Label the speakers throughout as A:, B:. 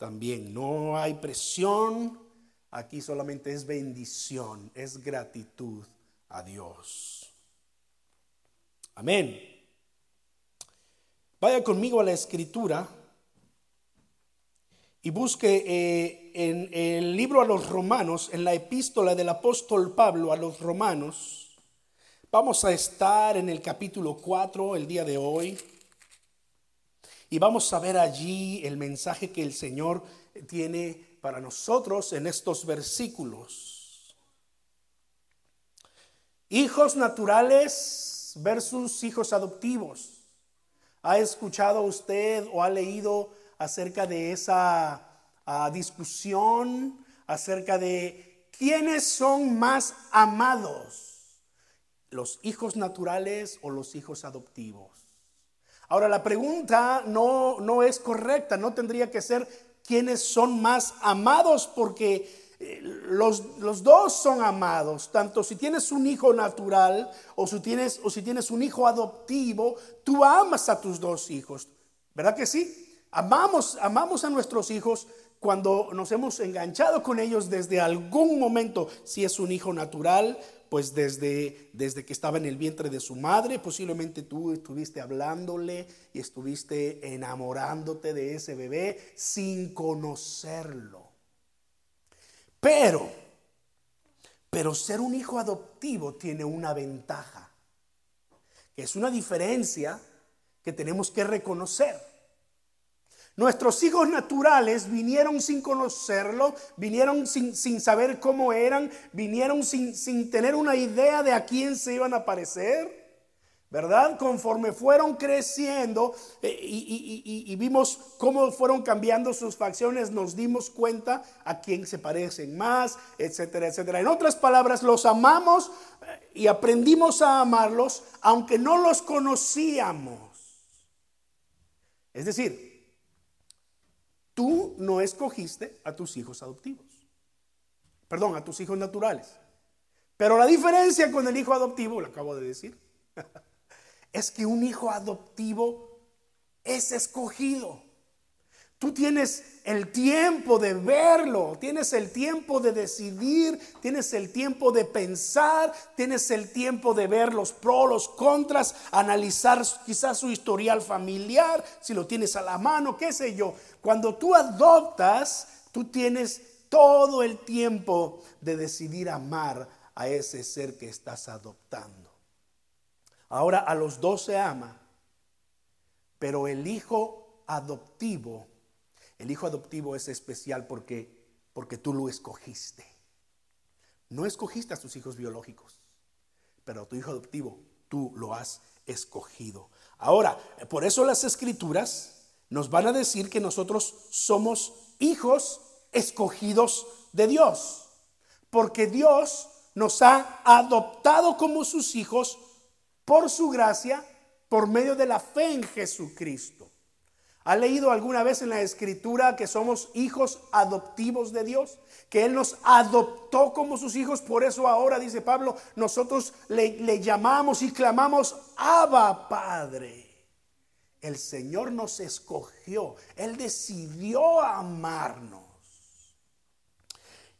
A: también. No hay presión, aquí solamente es bendición, es gratitud a Dios. Amén. Vaya conmigo a la escritura y busque eh, en el libro a los romanos, en la epístola del apóstol Pablo a los romanos. Vamos a estar en el capítulo 4 el día de hoy. Y vamos a ver allí el mensaje que el Señor tiene para nosotros en estos versículos. Hijos naturales versus hijos adoptivos. ¿Ha escuchado usted o ha leído acerca de esa ah, discusión, acerca de quiénes son más amados, los hijos naturales o los hijos adoptivos? Ahora, la pregunta no, no es correcta, no tendría que ser quiénes son más amados, porque eh, los, los, dos son amados, tanto si tienes un hijo natural o si, tienes, o si tienes un hijo adoptivo, tú amas a tus dos hijos, ¿verdad que sí? Amamos, amamos a nuestros hijos cuando nos hemos enganchado con ellos desde algún momento, si es un hijo natural pues desde, desde que estaba en el vientre de su madre, posiblemente tú estuviste hablándole y estuviste enamorándote de ese bebé sin conocerlo. Pero, pero ser un hijo adoptivo tiene una ventaja, que es una diferencia que tenemos que reconocer. Nuestros hijos naturales vinieron sin conocerlo, vinieron sin, saber cómo eran, vinieron sin, sin tener una idea de a quién se iban a parecer. ¿verdad? Conforme fueron creciendo eh, y, y, vimos cómo fueron cambiando sus facciones, nos dimos cuenta a quién se parecen más, etcétera, etcétera. En otras palabras, los amamos eh, y aprendimos a amarlos aunque no los conocíamos. Es decir, Tú no escogiste a tus hijos adoptivos. Perdón, a tus hijos naturales. Pero la diferencia con el hijo adoptivo, lo acabo de decir, es que un hijo adoptivo es escogido. Tú tienes el tiempo de verlo, tienes el tiempo de decidir, tienes el tiempo de pensar, tienes el tiempo de ver los pros, los contras, analizar quizás su historial familiar, si lo tienes a la mano, qué sé yo. Cuando tú adoptas, tú tienes todo el tiempo de decidir amar a ese ser que estás adoptando. Ahora a los dos se ama, pero el hijo adoptivo el hijo adoptivo es especial porque, porque tú lo escogiste. No escogiste a tus hijos biológicos, pero a tu hijo adoptivo tú lo has escogido. Ahora, por eso las escrituras nos van a decir que nosotros somos hijos escogidos de Dios, porque Dios nos ha adoptado como sus hijos por su gracia, por medio de la fe en Jesucristo. ¿Ha leído alguna vez en la escritura que somos hijos adoptivos de Dios? Que Él nos adoptó como sus hijos. Por eso ahora, dice Pablo, nosotros le, llamamos y clamamos, Abba Padre. El Señor nos escogió. Él decidió amarnos.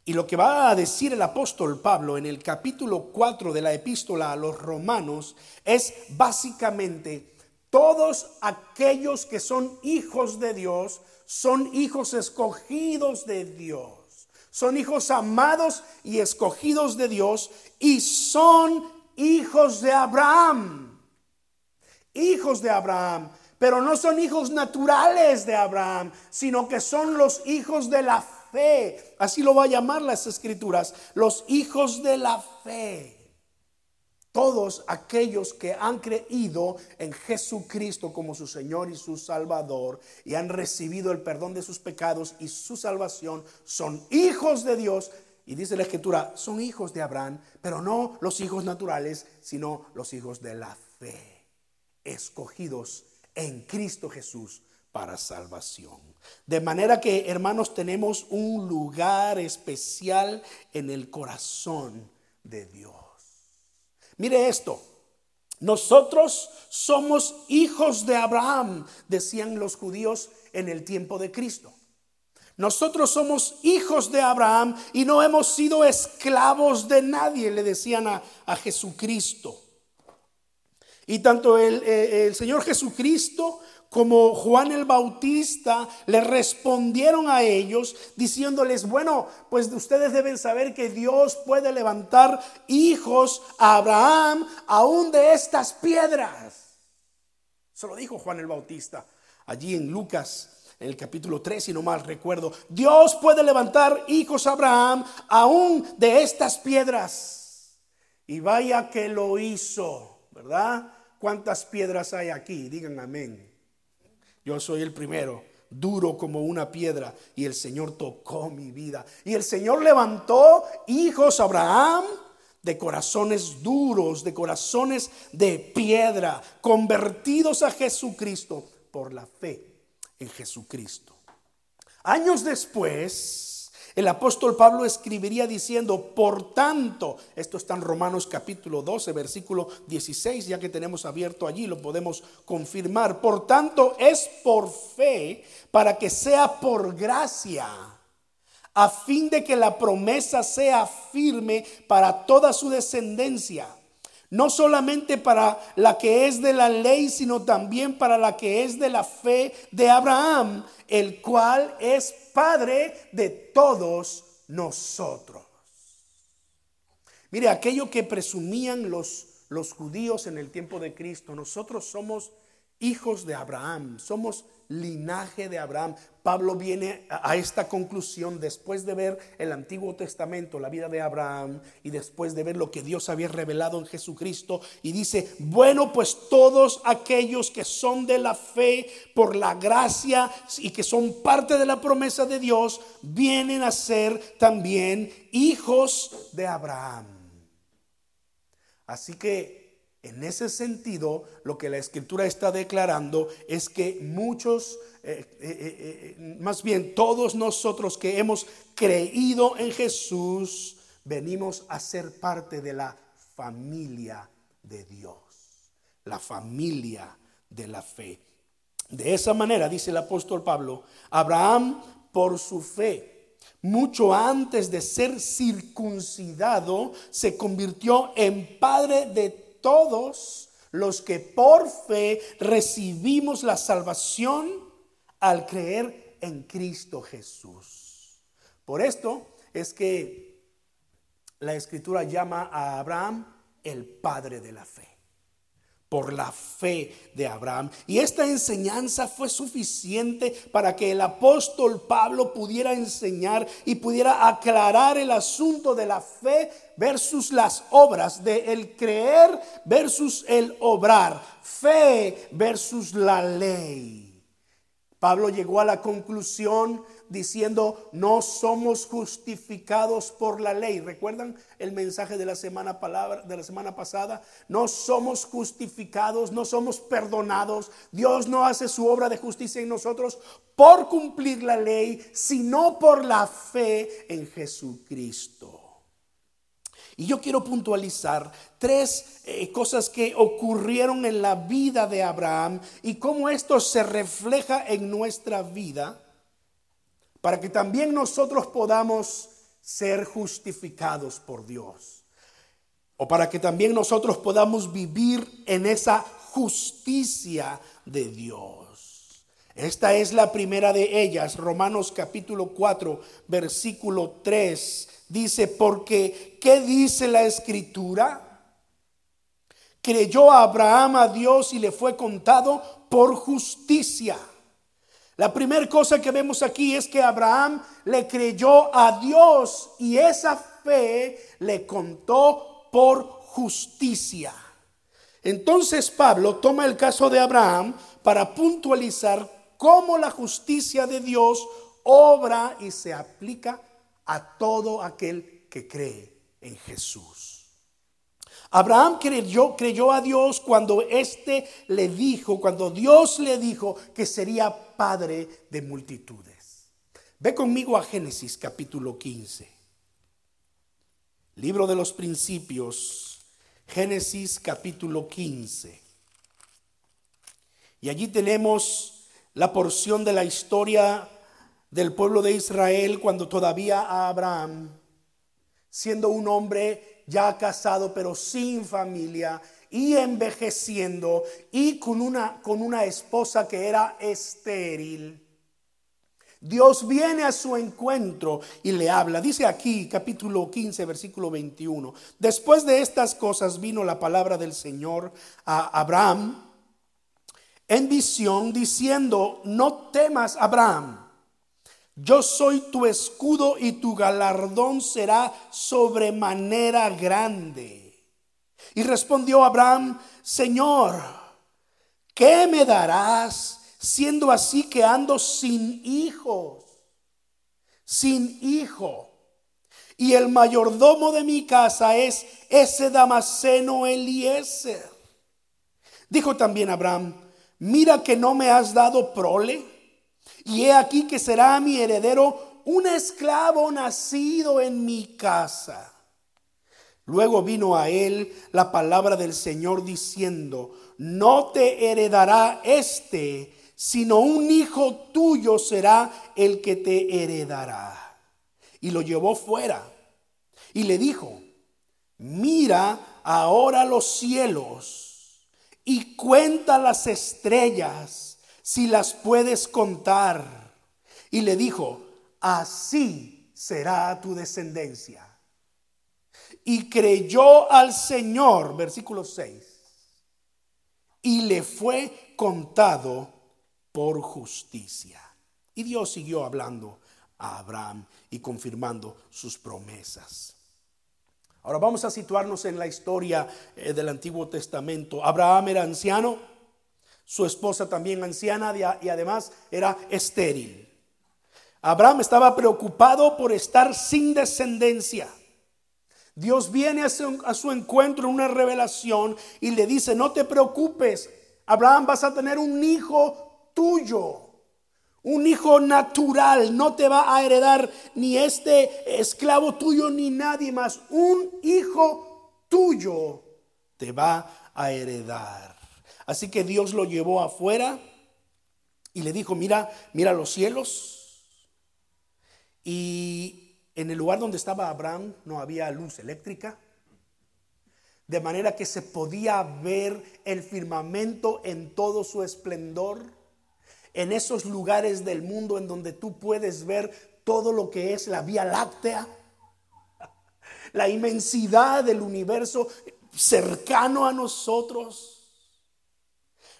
A: Y lo que va a decir el apóstol Pablo en el capítulo 4 de la epístola a los romanos es básicamente todos aquellos que son hijos de Dios son hijos escogidos de Dios. Son hijos amados y escogidos de Dios y son hijos de Abraham. Hijos de Abraham. Pero no son hijos naturales de Abraham, sino que son los hijos de la fe. Así lo va a llamar las escrituras. Los hijos de la fe todos aquellos que han creído en Jesucristo como su Señor y su Salvador y han recibido el perdón de sus pecados y su salvación son hijos de Dios. Y dice la Escritura, son hijos de Abraham, pero no los hijos naturales, sino los hijos de la fe, escogidos en Cristo Jesús para salvación. De manera que, hermanos, tenemos un lugar especial en el corazón de Dios. Mire esto. Nosotros somos hijos de Abraham, decían los judíos en el tiempo de Cristo. Nosotros somos hijos de Abraham y no hemos sido esclavos de nadie, le decían a, Jesucristo. Y tanto el, eh, el Señor Jesucristo como Juan el Bautista le respondieron a ellos diciéndoles, bueno, pues ustedes deben saber que Dios puede levantar hijos a Abraham aún de estas piedras. Se lo dijo Juan el Bautista allí en Lucas, en el capítulo 3, si no mal recuerdo. Dios puede levantar hijos a Abraham aún de estas piedras. Y vaya que lo hizo, ¿verdad? ¿Cuántas piedras hay aquí? Digan amén. Yo soy el primero, duro como una piedra, y el Señor tocó mi vida. Y el Señor levantó hijos a Abraham de corazones duros, de corazones de piedra, convertidos a Jesucristo por la fe en Jesucristo. Años después, el apóstol Pablo escribiría diciendo, por tanto, esto está en Romanos capítulo 12, versículo 16, ya que tenemos abierto allí, lo podemos confirmar. Por tanto, es por fe para que sea por gracia, a fin de que la promesa sea firme para toda su descendencia no solamente para la que es de la ley, sino también para la que es de la fe de Abraham, el cual es Padre de todos nosotros. Mire, aquello que presumían los, los judíos en el tiempo de Cristo, nosotros somos hijos de Abraham, somos linaje de Abraham. Pablo viene a esta conclusión después de ver el Antiguo Testamento, la vida de Abraham, y después de ver lo que Dios había revelado en Jesucristo, y dice, bueno, pues todos aquellos que son de la fe por la gracia y que son parte de la promesa de Dios, vienen a ser también hijos de Abraham. Así que en ese sentido, lo que la escritura está declarando es que muchos, eh, eh, eh, más bien todos nosotros que hemos creído en Jesús, venimos a ser parte de la familia de Dios, la familia de la fe. De esa manera, dice el apóstol Pablo, Abraham por su fe, mucho antes de ser circuncidado, se convirtió en padre de todos los que por fe recibimos la salvación al creer en Cristo Jesús. Por esto es que la escritura llama a Abraham el padre de la fe por la fe de Abraham. Y esta enseñanza fue suficiente para que el apóstol Pablo pudiera enseñar y pudiera aclarar el asunto de la fe versus las obras, de el creer versus el obrar, fe versus la ley. Pablo llegó a la conclusión diciendo, no somos justificados por la ley. ¿Recuerdan el mensaje de la semana, palabra, de la semana pasada? No somos justificados, no somos perdonados. Dios no hace su obra de justicia en nosotros por cumplir la ley, sino por la fe en Jesucristo. Y yo quiero puntualizar tres eh, cosas que ocurrieron en la vida de Abraham y cómo esto se refleja en nuestra vida para que también nosotros podamos ser justificados por Dios. O para que también nosotros podamos vivir en esa justicia de Dios. Esta es la primera de ellas, Romanos capítulo 4, versículo 3. Dice, porque, ¿qué dice la escritura? Creyó Abraham a Dios y le fue contado por justicia. La primera cosa que vemos aquí es que Abraham le creyó a Dios y esa fe le contó por justicia. Entonces Pablo toma el caso de Abraham para puntualizar cómo la justicia de Dios obra y se aplica a todo aquel que cree en Jesús. Abraham creyó, a Dios cuando éste le dijo, cuando Dios le dijo que sería padre de multitudes. Ve conmigo a Génesis capítulo 15. Libro de los principios, Génesis capítulo 15. Y allí tenemos la porción de la historia del pueblo de Israel cuando todavía Abraham, siendo un hombre ya casado pero sin familia y envejeciendo y con una, con una esposa que era estéril, Dios viene a su encuentro y le habla. Dice aquí capítulo 15, versículo 21. Después de estas cosas vino la palabra del Señor a Abraham en visión diciendo, no temas Abraham, yo soy tu escudo y tu galardón será sobremanera grande. Y respondió Abraham, Señor, ¿qué me darás? siendo así que ando sin hijos, sin hijo. Y el mayordomo de mi casa es ese Damaseno Eliezer. Dijo también Abraham, mira que no me has dado prole, y he aquí que será mi heredero un esclavo nacido en mi casa. Luego vino a él la palabra del Señor diciendo, no te heredará este, sino un hijo tuyo será el que te heredará. Y lo llevó fuera y le dijo, mira ahora los cielos y cuenta las estrellas si las puedes contar. Y le dijo, así será tu descendencia. Y creyó al Señor, versículo 6, y le fue contado por justicia. Y Dios siguió hablando a Abraham y confirmando sus promesas. Ahora vamos a situarnos en la historia eh, del Antiguo Testamento. Abraham era anciano, su esposa también anciana y además era estéril. Abraham estaba preocupado por estar sin descendencia. Dios viene a su, encuentro en una revelación y le dice, no te preocupes, Abraham vas a tener un hijo tuyo. Un hijo natural no te va a heredar ni este esclavo tuyo ni nadie más. Un hijo tuyo te va a heredar. Así que Dios lo llevó afuera y le dijo, mira, mira los cielos. Y en el lugar donde estaba Abraham no había luz eléctrica. De manera que se podía ver el firmamento en todo su esplendor en esos lugares del mundo en donde tú puedes ver todo lo que es la Vía Láctea, la inmensidad del universo cercano a nosotros,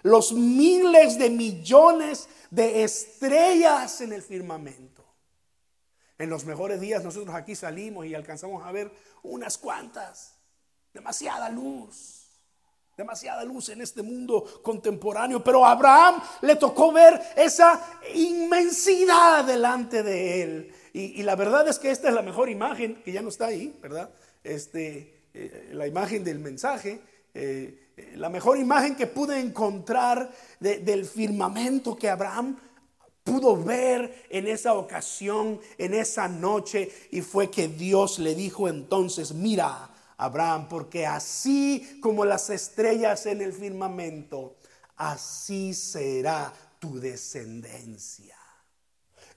A: los miles de millones de estrellas en el firmamento. En los mejores días nosotros aquí salimos y alcanzamos a ver unas cuantas, demasiada luz demasiada luz en este mundo contemporáneo, pero a Abraham le tocó ver esa inmensidad delante de él. Y, la verdad es que esta es la mejor imagen, que ya no está ahí, ¿verdad? Este, eh, la imagen del mensaje, eh, la mejor imagen que pude encontrar del firmamento que Abraham pudo ver en esa ocasión, en esa noche, y fue que Dios le dijo entonces, mira, Abraham, porque así como las estrellas en el firmamento, así será tu descendencia.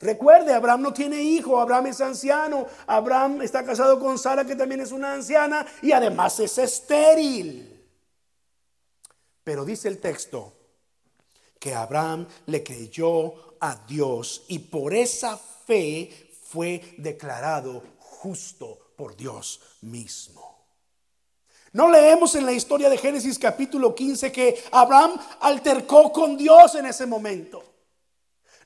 A: Recuerde, Abraham no tiene hijo, Abraham es anciano, Abraham está casado con Sara, que también es una anciana, y además es estéril. Pero dice el texto que Abraham le creyó a Dios y por esa fe fue declarado justo por Dios mismo. No leemos en la historia de Génesis capítulo 15 que Abraham altercó con Dios en ese momento.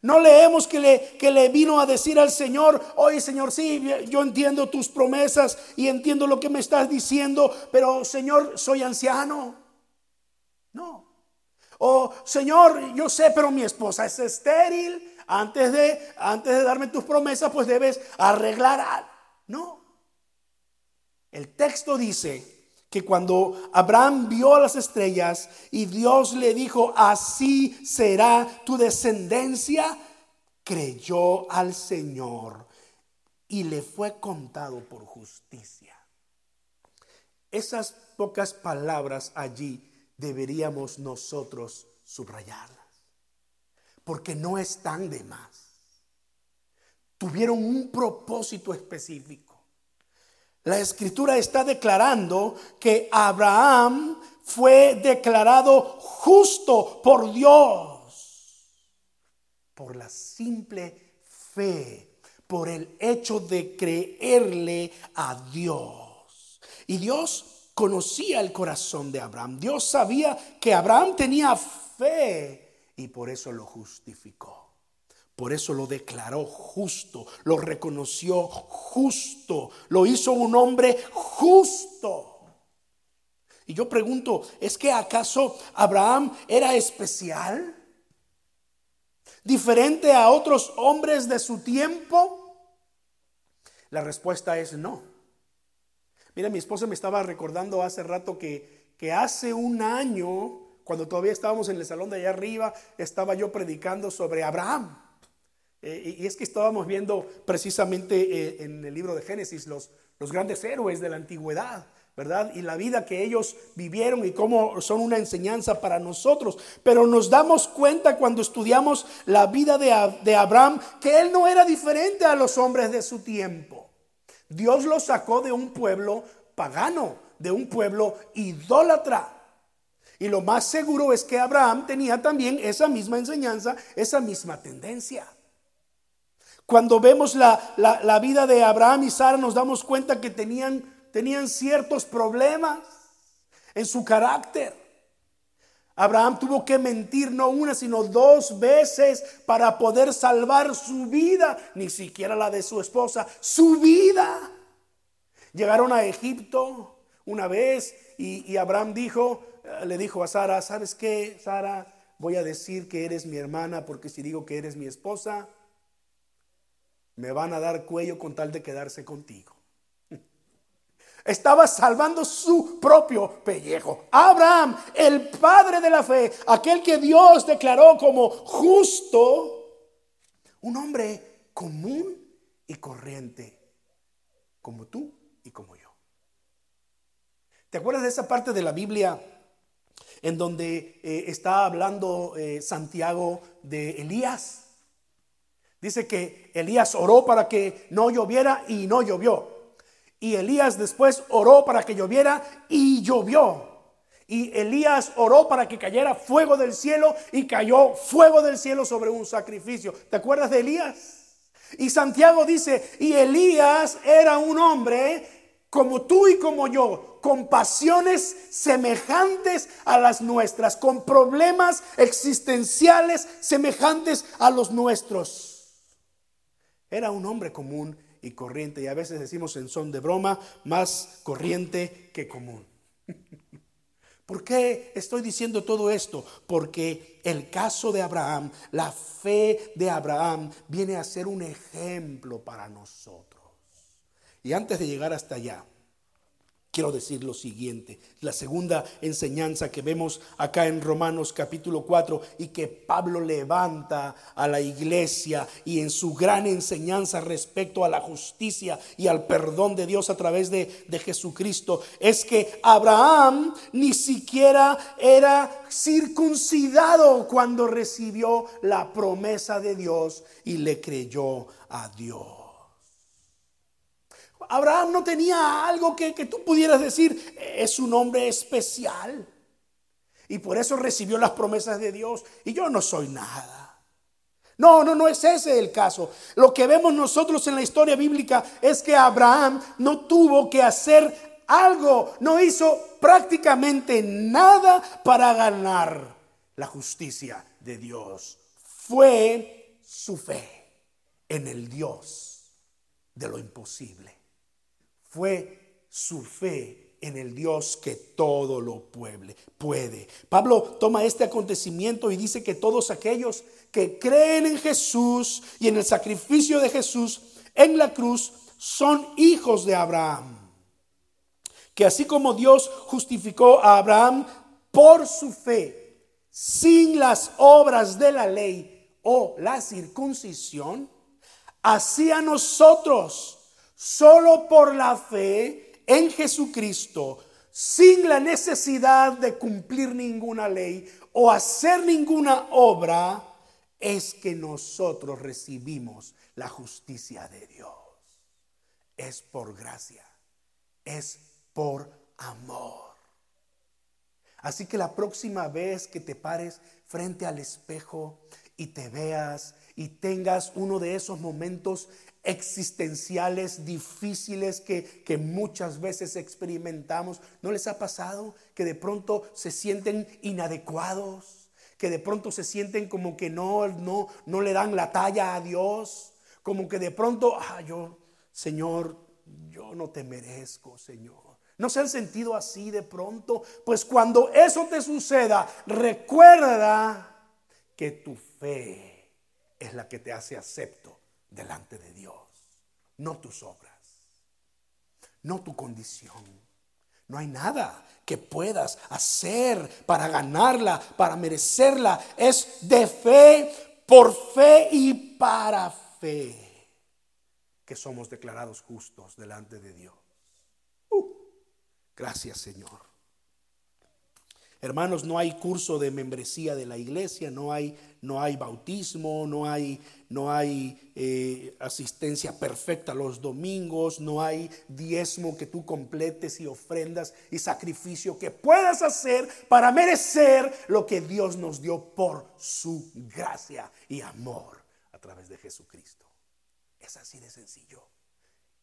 A: No leemos que le, que le vino a decir al Señor, oye Señor, sí, yo entiendo tus promesas y entiendo lo que me estás diciendo, pero Señor, soy anciano. No. O Señor, yo sé, pero mi esposa es estéril. Antes de, antes de darme tus promesas, pues debes arreglar. No. El texto dice que cuando Abraham vio las estrellas y Dios le dijo, así será tu descendencia, creyó al Señor y le fue contado por justicia. Esas pocas palabras allí deberíamos nosotros subrayarlas, porque no están de más. tuvieron un propósito específico. La escritura está declarando que Abraham fue declarado justo por Dios por la simple fe, por el hecho de creerle a Dios. Y Dios conocía el corazón de Abraham. Dios sabía que Abraham tenía fe y por eso lo justificó. Por eso lo declaró justo, lo reconoció justo, lo hizo un hombre justo. Y yo pregunto, ¿es que acaso Abraham era especial? ¿Diferente a otros hombres de su tiempo? La respuesta es no. Mira, mi esposa me estaba recordando hace rato que, que hace un año, cuando todavía estábamos en el salón de allá arriba, estaba yo predicando sobre Abraham. Eh, y es que estábamos viendo precisamente eh, en el libro de Génesis los, los grandes héroes de la antigüedad, ¿verdad? Y la vida que ellos vivieron y cómo son una enseñanza para nosotros. Pero nos damos cuenta cuando estudiamos la vida de, de Abraham que él no era diferente a los hombres de su tiempo. Dios lo sacó de un pueblo pagano, de un pueblo idólatra. Y lo más seguro es que Abraham tenía también esa misma enseñanza, esa misma tendencia. Cuando vemos la, vida de Abraham y Sara nos damos cuenta que tenían, tenían ciertos problemas en su carácter. Abraham tuvo que mentir no una, sino dos veces para poder salvar su vida, ni siquiera la de su esposa, su vida. Llegaron a Egipto una vez y, Abraham dijo, eh, le dijo a Sara, ¿sabes qué, Sara? Voy a decir que eres mi hermana porque si digo que eres mi esposa, me van a dar cuello con tal de quedarse contigo. Estaba salvando su propio pellejo. Abraham, el padre de la fe, aquel que Dios declaró como justo, un hombre común y corriente, como tú y como yo. ¿Te acuerdas de esa parte de la Biblia en donde eh, está hablando eh, Santiago de Elías? Dice que Elías oró para que no lloviera y no llovió. Y Elías después oró para que lloviera y llovió. Y Elías oró para que cayera fuego del cielo y cayó fuego del cielo sobre un sacrificio. ¿Te acuerdas de Elías? Y Santiago dice, y Elías era un hombre como tú y como yo, con pasiones semejantes a las nuestras, con problemas existenciales semejantes a los nuestros. Era un hombre común y corriente, y a veces decimos en son de broma, más corriente que común. ¿Por qué estoy diciendo todo esto? Porque el caso de Abraham, la fe de Abraham, viene a ser un ejemplo para nosotros. Y antes de llegar hasta allá, quiero decir lo siguiente. La segunda enseñanza que vemos acá en Romanos capítulo 4 y que Pablo levanta a la iglesia y en su gran enseñanza respecto a la justicia y al perdón de Dios a través de, de Jesucristo es que Abraham ni siquiera era circuncidado cuando recibió la promesa de Dios y le creyó a Dios. Abraham no tenía algo que, tú pudieras decir, es un hombre especial. Y por eso recibió las promesas de Dios. Y yo no soy nada. No, no, no es ese el caso. Lo que vemos nosotros en la historia bíblica es que Abraham no tuvo que hacer algo, no hizo prácticamente nada para ganar la justicia de Dios. Fue su fe en el Dios de lo imposible fue su fe en el Dios que todo lo puede. puede. Pablo toma este acontecimiento y dice que todos aquellos que creen en Jesús y en el sacrificio de Jesús en la cruz son hijos de Abraham. Que así como Dios justificó a Abraham por su fe, sin las obras de la ley o la circuncisión, así a nosotros solo por la fe en Jesucristo, sin la necesidad de cumplir ninguna ley o hacer ninguna obra, es que nosotros recibimos la justicia de Dios. Es por gracia, es por amor. Así que la próxima vez que te pares frente al espejo y te veas y tengas uno de esos momentos existenciales difíciles que, que, muchas veces experimentamos, ¿no les ha pasado que de pronto se sienten inadecuados? Que de pronto se sienten como que no, no, no le dan la talla a Dios, como que de pronto, ah, yo, Señor, yo no te merezco, Señor. ¿No se han sentido así de pronto? Pues cuando eso te suceda, recuerda que tu fe es la que te hace acepto delante de Dios, no tus obras, no tu condición. No hay nada que puedas hacer para ganarla, para merecerla. Es de fe, por fe y para fe que somos declarados justos delante de Dios. Gracias Señor. Hermanos, no hay curso de membresía de la iglesia, no hay, no hay bautismo, no hay, no hay eh, asistencia perfecta los domingos, no hay diezmo que tú completes y ofrendas y sacrificio que puedas hacer para merecer lo que Dios nos dio por su gracia y amor a través de Jesucristo. Es así de sencillo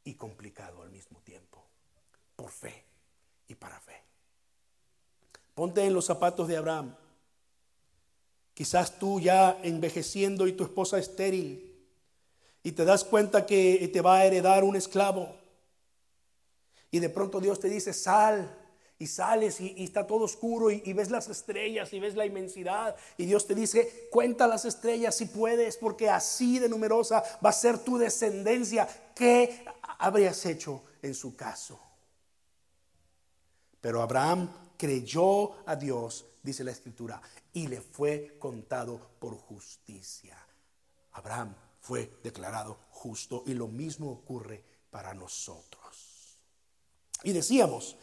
A: y complicado al mismo tiempo, por fe y para fe. Ponte en los zapatos de Abraham. Quizás tú ya envejeciendo y tu esposa estéril y te das cuenta que te va a heredar un esclavo. Y de pronto Dios te dice, sal. Y sales y, está todo oscuro y, y, ves las estrellas y ves la inmensidad. Y Dios te dice, cuenta las estrellas si puedes, porque así de numerosa va a ser tu descendencia. ¿Qué habrías hecho en su caso? Pero Abraham creyó a Dios, dice la escritura, y le fue contado por justicia. Abraham fue declarado justo y lo mismo ocurre para nosotros. Y decíamos,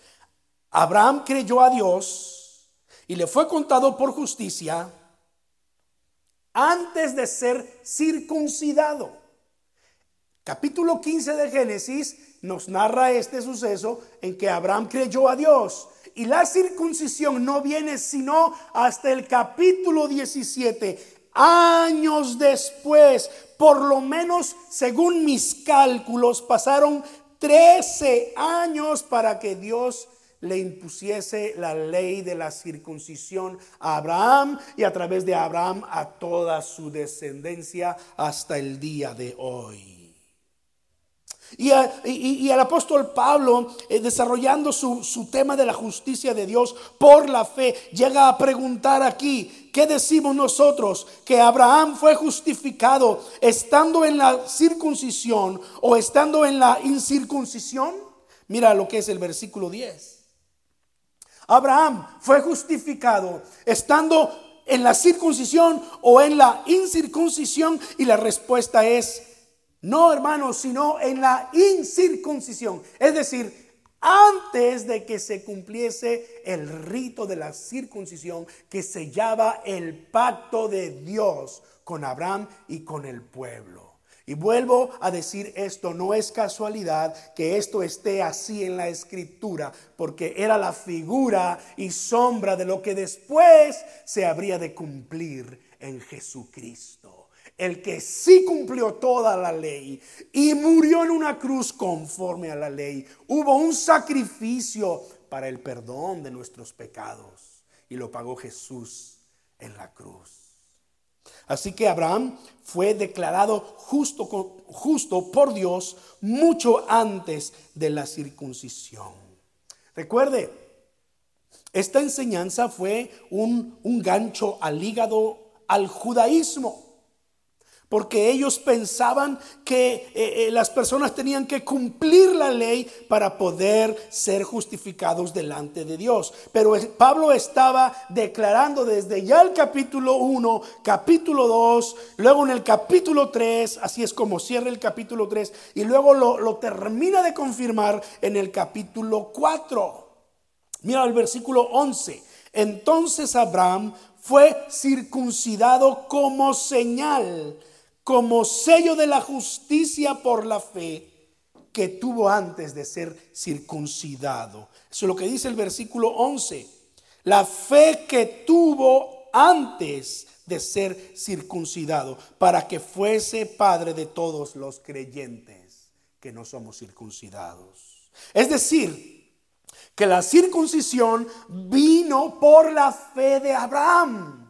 A: Abraham creyó a Dios y le fue contado por justicia antes de ser circuncidado. Capítulo 15 de Génesis nos narra este suceso en que Abraham creyó a Dios. Y la circuncisión no viene sino hasta el capítulo 17, años después, por lo menos según mis cálculos, pasaron 13 años para que Dios le impusiese la ley de la circuncisión a Abraham y a través de Abraham a toda su descendencia hasta el día de hoy. Y, el apóstol Pablo, eh, desarrollando su, su tema de la justicia de Dios por la fe, llega a preguntar aquí, ¿qué decimos nosotros? Que Abraham fue justificado estando en la circuncisión o estando en la incircuncisión. Mira lo que es el versículo 10. Abraham fue justificado estando en la circuncisión o en la incircuncisión y la respuesta es no, hermanos, sino en la incircuncisión. Es decir, antes de que se cumpliese el rito de la circuncisión que sellaba el pacto de Dios con Abraham y con el pueblo. Y vuelvo a decir esto, no es casualidad que esto esté así en la escritura, porque era la figura y sombra de lo que después se habría de cumplir en Jesucristo el que sí cumplió toda la ley y murió en una cruz conforme a la ley. Hubo un sacrificio para el perdón de nuestros pecados y lo pagó Jesús en la cruz. Así que Abraham fue declarado justo, justo por Dios mucho antes de la circuncisión. Recuerde, esta enseñanza fue un, un gancho al hígado al judaísmo porque ellos pensaban que eh, eh, las personas tenían que cumplir la ley para poder ser justificados delante de Dios. Pero Pablo estaba declarando desde ya el capítulo 1, capítulo 2, luego en el capítulo 3, así es como cierra el capítulo 3, y luego lo, lo termina de confirmar en el capítulo 4. Mira el versículo 11. Entonces Abraham fue circuncidado como señal como sello de la justicia por la fe que tuvo antes de ser circuncidado. Eso es lo que dice el versículo 11. La fe que tuvo antes de ser circuncidado, para que fuese padre de todos los creyentes que no somos circuncidados. Es decir, que la circuncisión vino por la fe de Abraham.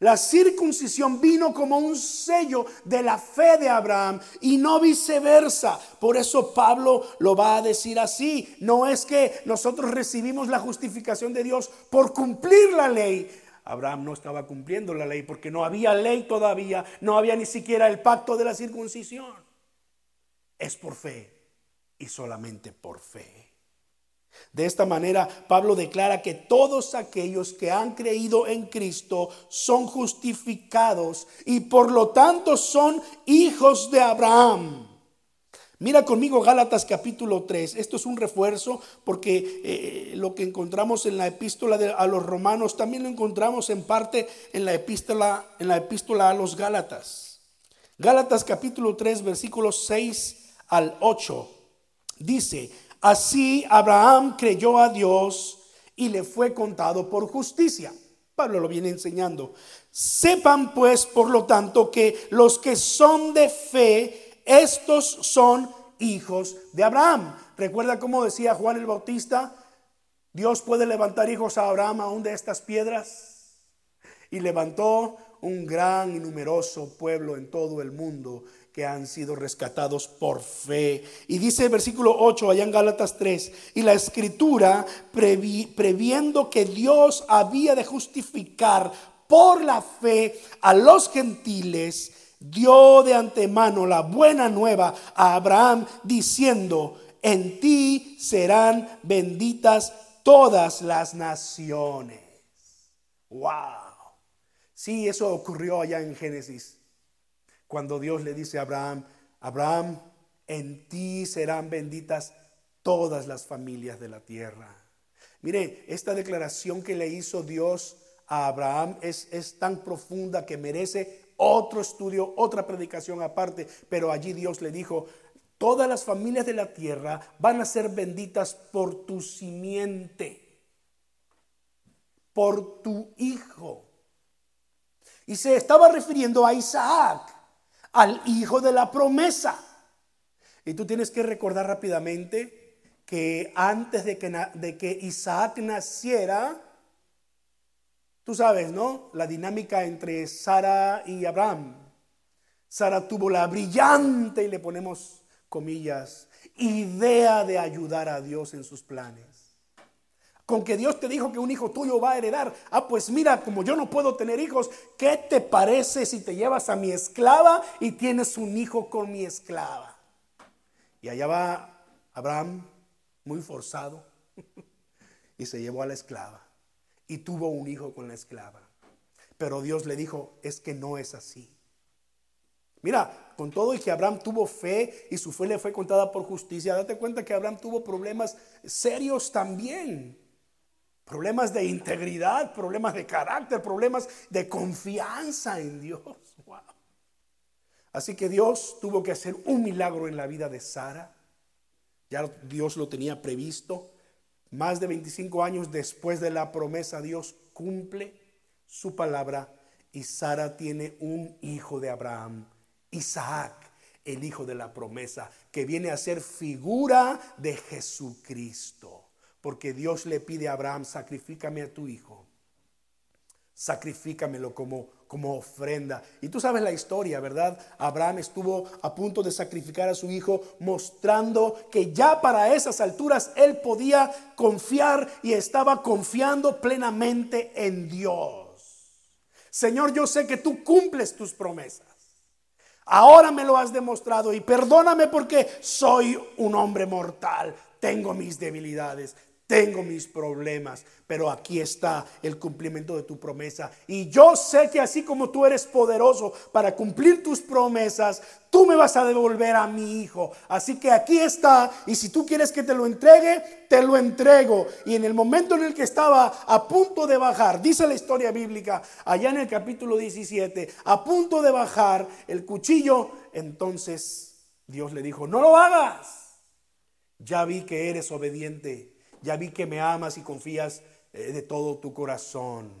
A: La circuncisión vino como un sello de la fe de Abraham y no viceversa. Por eso Pablo lo va a decir así. No es que nosotros recibimos la justificación de Dios por cumplir la ley. Abraham no estaba cumpliendo la ley porque no había ley todavía, no había ni siquiera el pacto de la circuncisión. Es por fe y solamente por fe. De esta manera, Pablo declara que todos aquellos que han creído en Cristo son justificados y por lo tanto son hijos de Abraham. Mira conmigo Gálatas capítulo 3. Esto es un refuerzo porque eh, lo que encontramos en la epístola a los romanos también lo encontramos en parte en la epístola, en la epístola a los Gálatas. Gálatas capítulo 3 versículos 6 al 8 dice, Así Abraham creyó a Dios y le fue contado por justicia. Pablo lo viene enseñando. Sepan pues, por lo tanto, que los que son de fe, estos son hijos de Abraham. Recuerda cómo decía Juan el Bautista, Dios puede levantar hijos a Abraham aún de estas piedras. Y levantó un gran y numeroso pueblo en todo el mundo que han sido rescatados por fe. Y dice el versículo 8 allá en Gálatas 3, y la escritura previendo que Dios había de justificar por la fe a los gentiles, dio de antemano la buena nueva a Abraham diciendo, en ti serán benditas todas las naciones. Wow. Sí, eso ocurrió allá en Génesis cuando Dios le dice a Abraham, Abraham, en ti serán benditas todas las familias de la tierra. Mire, esta declaración que le hizo Dios a Abraham es, es tan profunda que merece otro estudio, otra predicación aparte, pero allí Dios le dijo, todas las familias de la tierra van a ser benditas por tu simiente, por tu hijo. Y se estaba refiriendo a Isaac al hijo de la promesa. Y tú tienes que recordar rápidamente que antes de que, Isaac naciera, tú sabes, ¿no? La dinámica entre Sara y Abraham. Sara tuvo la brillante, y le ponemos comillas, idea de ayudar a Dios en sus planes con que Dios te dijo que un hijo tuyo va a heredar. Ah, pues mira, como yo no puedo tener hijos, ¿qué te parece si te llevas a mi esclava y tienes un hijo con mi esclava? Y allá va Abraham, muy forzado, y se llevó a la esclava y tuvo un hijo con la esclava. Pero Dios le dijo, es que no es así. Mira, con todo y que Abraham tuvo fe y su fe le fue contada por justicia, date cuenta que Abraham tuvo problemas serios también problemas de integridad, problemas de carácter, problemas de confianza en Dios. Así que Dios tuvo que hacer un milagro en la vida de Sara. Ya Dios lo tenía previsto. Más de 25 años después de la promesa, Dios cumple su palabra y Sara tiene un hijo de Abraham, Isaac, el hijo de la promesa, que viene a ser figura de Jesucristo. Porque Dios le pide a Abraham, sacrifícame a tu hijo. Sacrifícamelo como, como ofrenda. Y tú sabes la historia, ¿verdad? Abraham estuvo a punto de sacrificar a su hijo, mostrando que ya para esas alturas él podía confiar y estaba confiando plenamente en Dios. Señor, yo sé que tú cumples tus promesas. Ahora me lo has demostrado y perdóname porque soy un hombre mortal, tengo mis debilidades, tengo mis problemas, pero aquí está el cumplimiento de tu promesa. Y yo sé que así como tú eres poderoso para cumplir tus promesas, tú me vas a devolver a mi hijo. Así que aquí está, y si tú quieres que te lo entregue, te lo entrego. Y en el momento en el que estaba a punto de bajar, dice la historia bíblica, allá en el capítulo 17, a punto de bajar el cuchillo, entonces Dios le dijo, no lo hagas. Ya vi que eres obediente ya vi que me amas y confías eh, de todo tu corazón.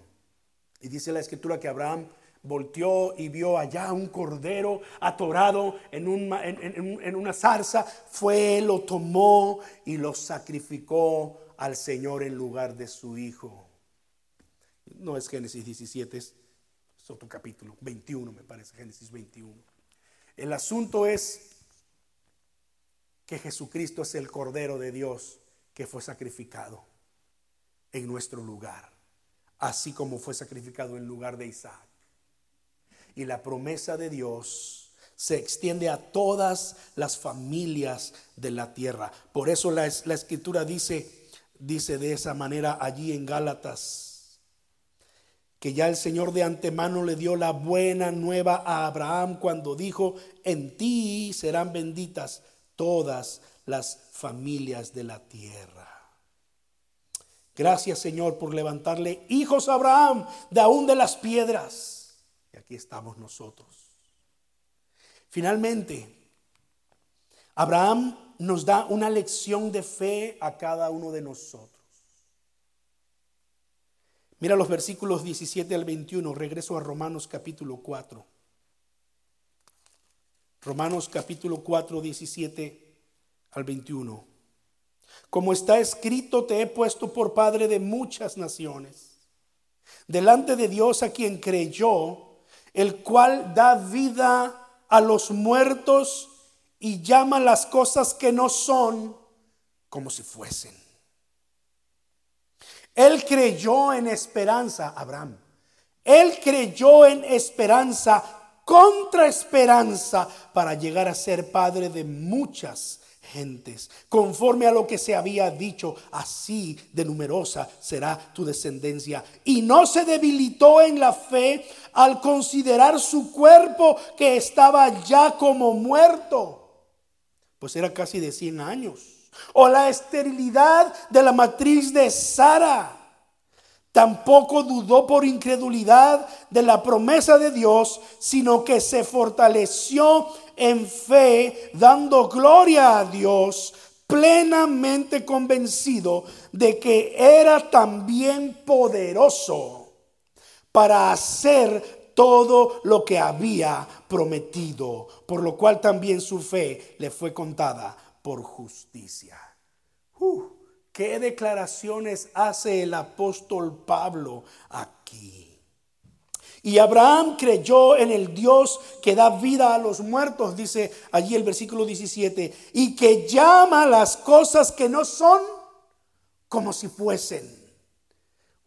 A: Y dice la escritura que Abraham volteó y vio allá un cordero atorado en, en, una zarza, fue, lo tomó y lo sacrificó al Señor en lugar de su hijo. No es Génesis 17, es otro capítulo, 21 me parece, Génesis 21. El asunto es que Jesucristo es el Cordero de Dios que fue sacrificado en nuestro lugar, así como fue sacrificado en lugar de Isaac. Y la promesa de Dios se extiende a todas las familias de la tierra. Por eso la, la escritura dice, dice de esa manera allí en Gálatas, que ya el Señor de antemano le dio la buena nueva a Abraham cuando dijo, en ti serán benditas todas las familias de la tierra. Gracias Señor por levantarle hijos a Abraham de aún de las piedras. Y aquí estamos nosotros. Finalmente, Abraham nos da una lección de fe a cada uno de nosotros. Mira los versículos 17 al 21, regreso a Romanos capítulo 4. Romanos capítulo 4, 17 al 21. Como está escrito, te he puesto por padre de muchas naciones, delante de Dios a quien creyó, el cual da vida a los muertos y llama las cosas que no son como si fuesen. Él creyó en esperanza, Abraham. Él creyó en esperanza contra esperanza para llegar a ser padre de muchas gentes. Conforme a lo que se había dicho, así de numerosa será tu descendencia. Y no se debilitó en la fe al considerar su cuerpo que estaba ya como muerto, pues era casi de 100 años. O la esterilidad de la matriz de Sara. Tampoco dudó por incredulidad de la promesa de Dios, sino que se fortaleció en fe, dando gloria a Dios, plenamente convencido de que era también poderoso para hacer todo lo que había prometido, por lo cual también su fe le fue contada por justicia. Uh, ¿Qué declaraciones hace el apóstol Pablo aquí? Y Abraham creyó en el Dios que da vida a los muertos, dice allí el versículo 17, y que llama las cosas que no son como si fuesen.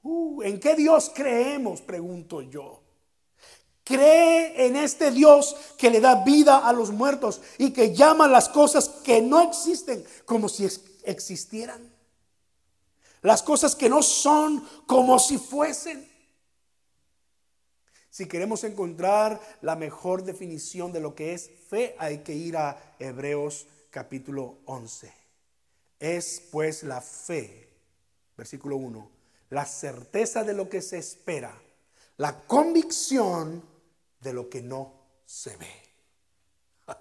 A: Uh, ¿En qué Dios creemos? Pregunto yo. Cree en este Dios que le da vida a los muertos y que llama las cosas que no existen como si existieran. Las cosas que no son como si fuesen. Si queremos encontrar la mejor definición de lo que es fe, hay que ir a Hebreos capítulo 11. Es pues la fe, versículo 1, la certeza de lo que se espera, la convicción de lo que no se ve.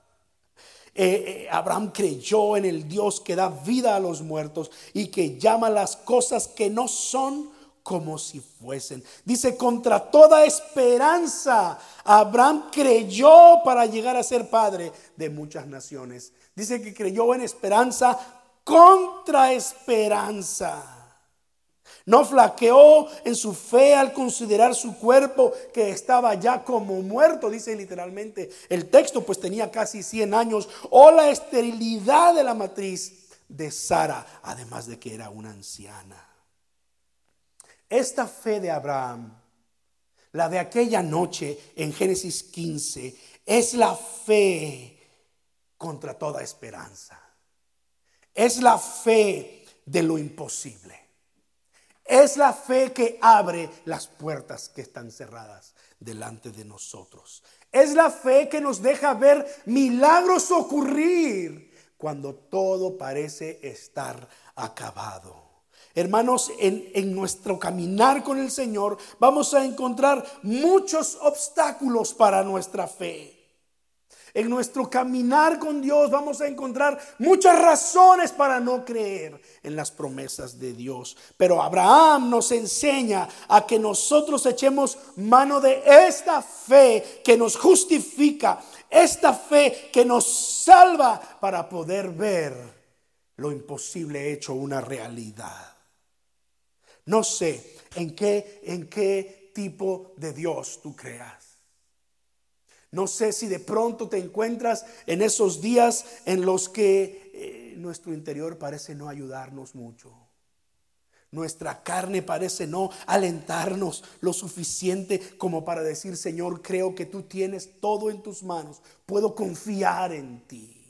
A: Eh, eh, Abraham creyó en el Dios que da vida a los muertos y que llama las cosas que no son como si fuesen. Dice, contra toda esperanza, Abraham creyó para llegar a ser padre de muchas naciones. Dice que creyó en esperanza contra esperanza. No flaqueó en su fe al considerar su cuerpo que estaba ya como muerto, dice literalmente el texto, pues tenía casi 100 años, o la esterilidad de la matriz de Sara, además de que era una anciana. Esta fe de Abraham, la de aquella noche en Génesis 15, es la fe contra toda esperanza. Es la fe de lo imposible. Es la fe que abre las puertas que están cerradas delante de nosotros. Es la fe que nos deja ver milagros ocurrir cuando todo parece estar acabado. Hermanos, en, nuestro caminar con el Señor vamos a encontrar muchos obstáculos para nuestra fe. En nuestro caminar con Dios vamos a encontrar muchas razones para no creer en las promesas de Dios. Pero Abraham nos enseña a que nosotros echemos mano de esta fe que nos justifica, esta fe que nos salva para poder ver lo imposible hecho una realidad. No sé en qué, en qué tipo de Dios tú creas. No sé si de pronto te encuentras en esos días en los que eh, nuestro interior parece no ayudarnos mucho. Nuestra carne parece no alentarnos lo suficiente como para decir, Señor, creo que tú tienes todo en tus manos. Puedo confiar en ti.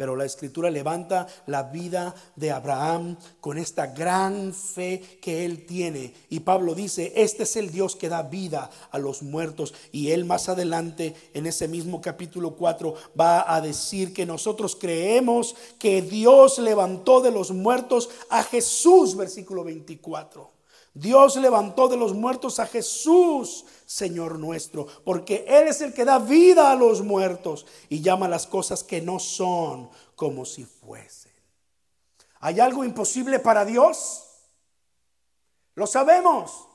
A: Pero la escritura levanta la vida de Abraham con esta gran fe que él tiene. Y Pablo dice, este es el Dios que da vida a los muertos. Y él más adelante, en ese mismo capítulo 4, va a decir que nosotros creemos que Dios levantó de los muertos a Jesús, versículo 24. Dios levantó de los muertos a Jesús, Señor nuestro, porque Él es el que da vida a los muertos y llama las cosas que no son como si fuesen. ¿Hay algo imposible para Dios? Lo sabemos.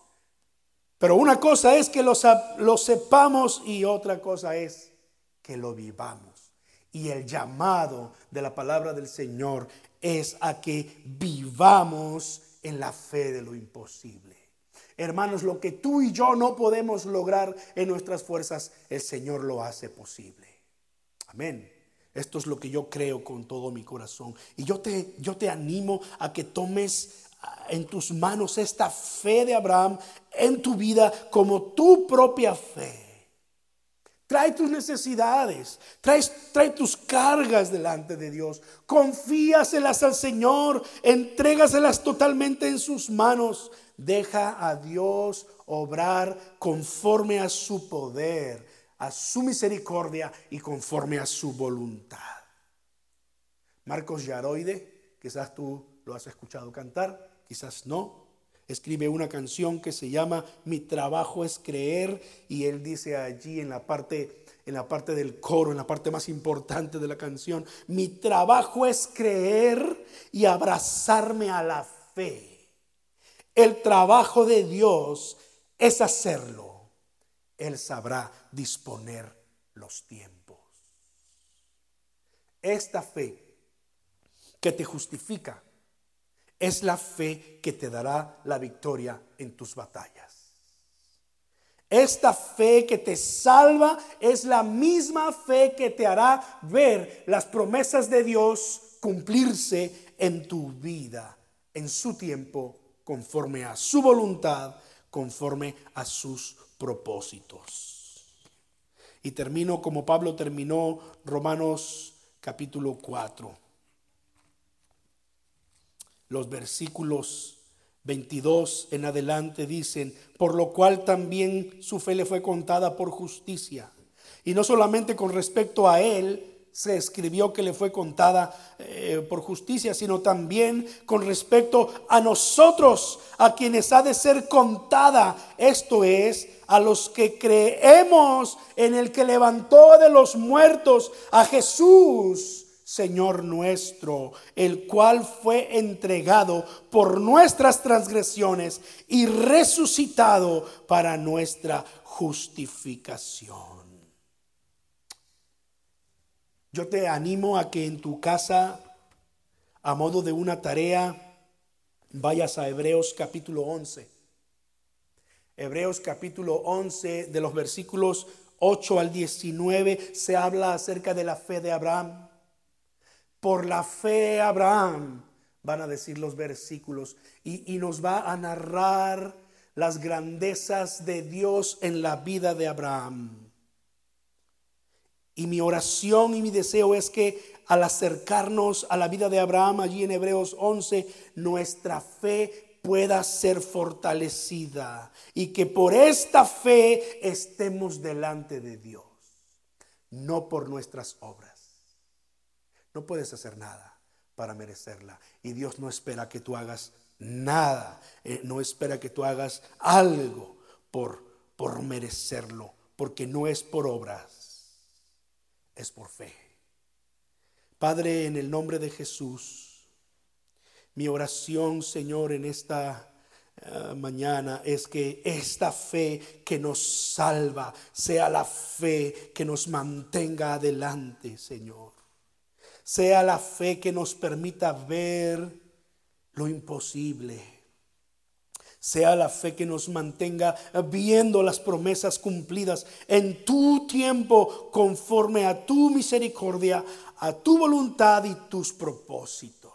A: Pero una cosa es que lo, lo sepamos y otra cosa es que lo vivamos. Y el llamado de la palabra del Señor es a que vivamos en la fe de lo imposible. Hermanos, lo que tú y yo no podemos lograr en nuestras fuerzas, el Señor lo hace posible. Amén. Esto es lo que yo creo con todo mi corazón. Y yo te, yo te animo a que tomes ah, en tus manos esta fe de Abraham en tu vida como tu propia fe. Trae tus necesidades, trae, trae, tus cargas delante de Dios, confíaselas al Señor, entrégaselas totalmente en sus manos. Deja a Dios obrar conforme a su poder, a su misericordia y conforme a su voluntad. Marcos Yaroide, quizás tú lo has escuchado cantar, quizás no, escribe una canción que se llama Mi trabajo es creer y él dice allí en la parte en la parte del coro, en la parte más importante de la canción, mi trabajo es creer y abrazarme a la fe. El trabajo de Dios es hacerlo. Él sabrá disponer los tiempos. Esta fe que te justifica es la fe que te dará la victoria en tus batallas. Esta fe que te salva es la misma fe que te hará ver las promesas de Dios cumplirse en tu vida, en su tiempo, conforme a su voluntad, conforme a sus propósitos. Y termino como Pablo terminó Romanos capítulo 4 los versículos 22 en adelante dicen, por lo cual también su fe le fue contada por justicia. Y no solamente con respecto a él se escribió que le fue contada eh, por justicia, sino también con respecto a nosotros, a quienes ha de ser contada. Esto es, a los que creemos en el que levantó de los muertos a Jesús Señor nuestro, el cual fue entregado por nuestras transgresiones y resucitado para nuestra justificación. Yo te animo a que en tu casa, a modo de una tarea, vayas a Hebreos capítulo 11. Hebreos capítulo 11, de los versículos 8 al 19, se habla acerca de la fe de Abraham. Por la fe Abraham, van a decir los versículos, y, nos va a narrar las grandezas de Dios en la vida de Abraham. Y mi oración y mi deseo es que al acercarnos a la vida de Abraham allí en Hebreos 11, nuestra fe pueda ser fortalecida y que por esta fe estemos delante de Dios, no por nuestras obras. No puedes hacer nada para merecerla y Dios no espera que tú hagas nada, eh, no espera que tú hagas algo por, por merecerlo, porque no es por obras, es por fe. Padre, en el nombre de Jesús, mi oración, Señor, en esta eh, mañana es que esta fe que nos salva sea la fe que nos mantenga adelante, Señor. Sea la fe que nos permita ver lo imposible. Sea la fe que nos mantenga viendo las promesas cumplidas en tu tiempo conforme a tu misericordia, a tu voluntad y tus propósitos.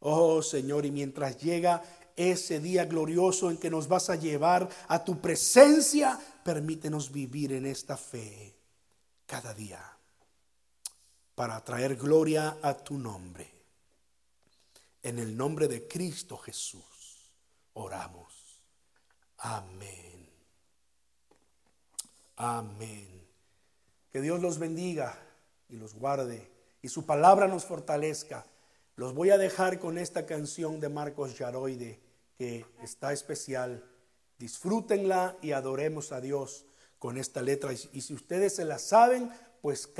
A: Oh Señor, y mientras llega ese día glorioso en que nos vas a llevar a tu presencia, permítenos vivir en esta fe cada día para traer gloria a tu nombre. En el nombre de Cristo Jesús oramos. Amén. Amén. Que Dios los bendiga y los guarde y su palabra nos fortalezca. Los voy a dejar con esta canción de Marcos Yaroide que está especial. Disfrútenla y adoremos a Dios con esta letra. Y si ustedes se la saben, pues